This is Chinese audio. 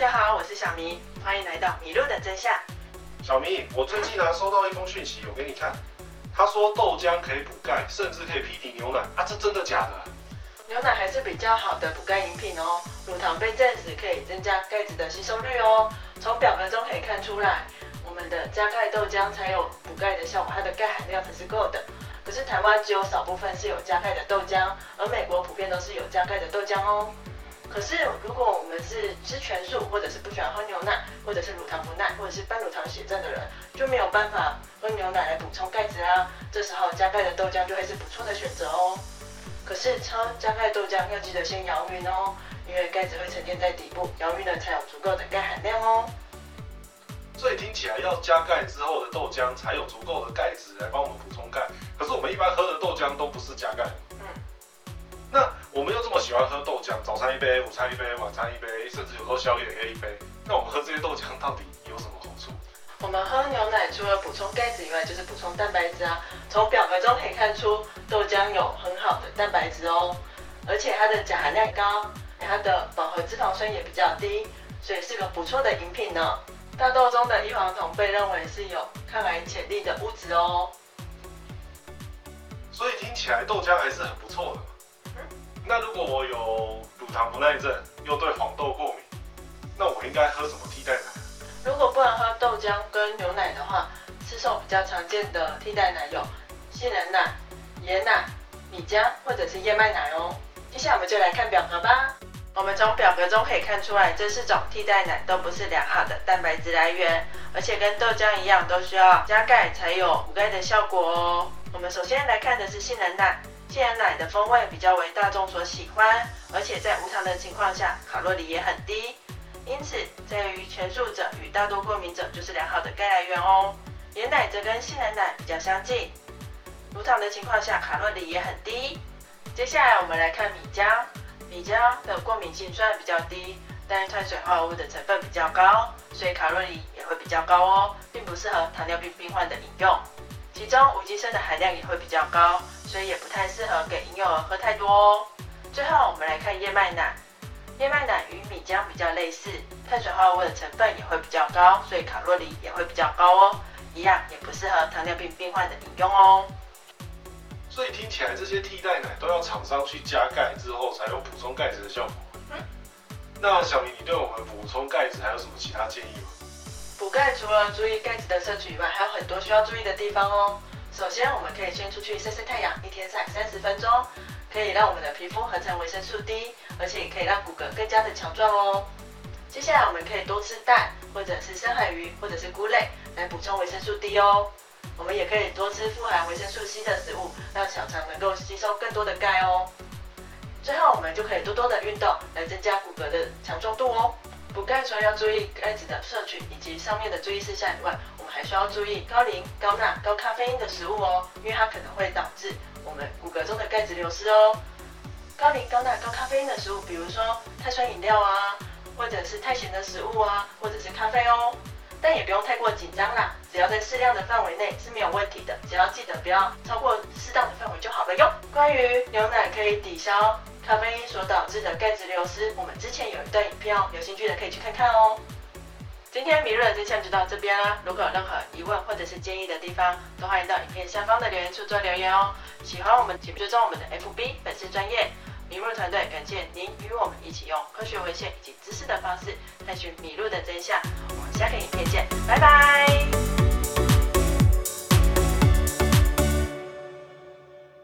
家好，我是小明，欢迎来到迷路的真相。小明，我最近呢收到一封讯息，我给你看。他说豆浆可以补钙，甚至可以匹敌牛奶啊，这真的假的？牛奶还是比较好的补钙饮品哦。乳糖被证实可以增加钙质的吸收率哦。从表格中可以看出来，我们的加钙豆浆才有补钙的效果，它的钙含量才是够的。可是台湾只有少部分是有加钙的豆浆，而美国普遍都是有加钙的豆浆哦。可是如果我们是吃全素，或者是不喜欢喝牛奶，或者是乳糖不耐，或者是半乳糖血症的人，就没有办法喝牛奶来补充钙质啊。这时候加钙的豆浆就会是不错的选择哦。可是超加钙豆浆要记得先摇匀哦，因为钙质会沉淀在底部，摇匀了才有足够的钙含量哦。所以听起来要加钙之后的豆浆才有足够的钙质来帮我们补充钙。可是我们一般喝的豆浆都不是加钙。嗯。那我们又这么喜欢喝豆浆，早餐一杯，午餐一杯，晚餐一杯，甚至有时候宵夜也可以一杯。那我们喝这些豆浆到底有什么好处？我们喝牛奶除了补充钙质以外，就是补充蛋白质啊。从表格中可以看出，豆浆有很好的蛋白质哦，而且它的钾含量高，它的饱和脂肪酸也比较低，所以是个不错的饮品呢。大豆中的异黄酮被认为是有抗癌潜力的物质哦。所以听起来豆浆还是很不错的。那如果我有乳糖不耐症，又对黄豆过敏，那我应该喝什么替代奶？如果不能喝豆浆跟牛奶的话，市售比较常见的替代奶有杏仁奶、椰奶、米浆或者是燕麦奶哦。接下来我们就来看表格吧。我们从表格中可以看出来，这四种替代奶都不是良好的蛋白质来源，而且跟豆浆一样，都需要加钙才有补钙的效果哦。我们首先来看的是杏仁奶，杏仁奶的风味比较为大众所喜欢，而且在无糖的情况下，卡路里也很低。因此，在于全素者与大多过敏者就是良好的钙来源哦。椰奶则跟杏仁奶比较相近，无糖的情况下卡路里也很低。接下来我们来看米浆，米浆的过敏性虽然比较低，但碳水化合物的成分比较高，所以卡路里也会比较高哦，并不适合糖尿病病患的饮用。其中无机砷的含量也会比较高，所以也不太适合给婴幼儿喝太多哦。最后我们来看燕麦奶。燕麦奶与米浆比较类似，碳水化合物的成分也会比较高，所以卡路里也会比较高哦。一样也不适合糖尿病病患的饮用哦。所以听起来这些替代奶都要厂商去加钙之后才有补充钙质的效果。嗯。那小明，你对我们补充钙质还有什么其他建议吗？补钙除了注意钙质的摄取以外，还有很多需要注意的地方哦。首先，我们可以先出去晒晒太阳，一天晒三十分钟。可以让我们的皮肤合成维生素 D，而且也可以让骨骼更加的强壮哦。接下来我们可以多吃蛋，或者是深海鱼，或者是菇类来补充维生素 D 哦。我们也可以多吃富含维生素 C 的食物，让小肠能够吸收更多的钙哦。最后我们就可以多多的运动来增加骨骼的强壮度哦。补钙除了要注意钙质的摄取以及上面的注意事项以外，我们还需要注意高磷、高钠、高咖啡因的食物哦，因为它可能会导致。我们骨骼中的钙质流失哦，高磷、高钠、高咖啡因的食物，比如说碳酸饮料啊，或者是太咸的食物啊，或者是咖啡哦。但也不用太过紧张啦，只要在适量的范围内是没有问题的，只要记得不要超过适当的范围就好了哟。关于牛奶可以抵消咖啡因所导致的钙质流失，我们之前有一段影片哦，有兴趣的可以去看看哦。今天迷路的真相就到这边啦。如果有任何疑问或者是建议的地方，都欢迎到影片下方的留言处做留言哦。喜欢我们，请追踪我们的 FB 粉丝专业迷路团队。感谢您与我们一起用科学文献以及知识的方式探寻迷路的真相。我们下个影片见，拜拜。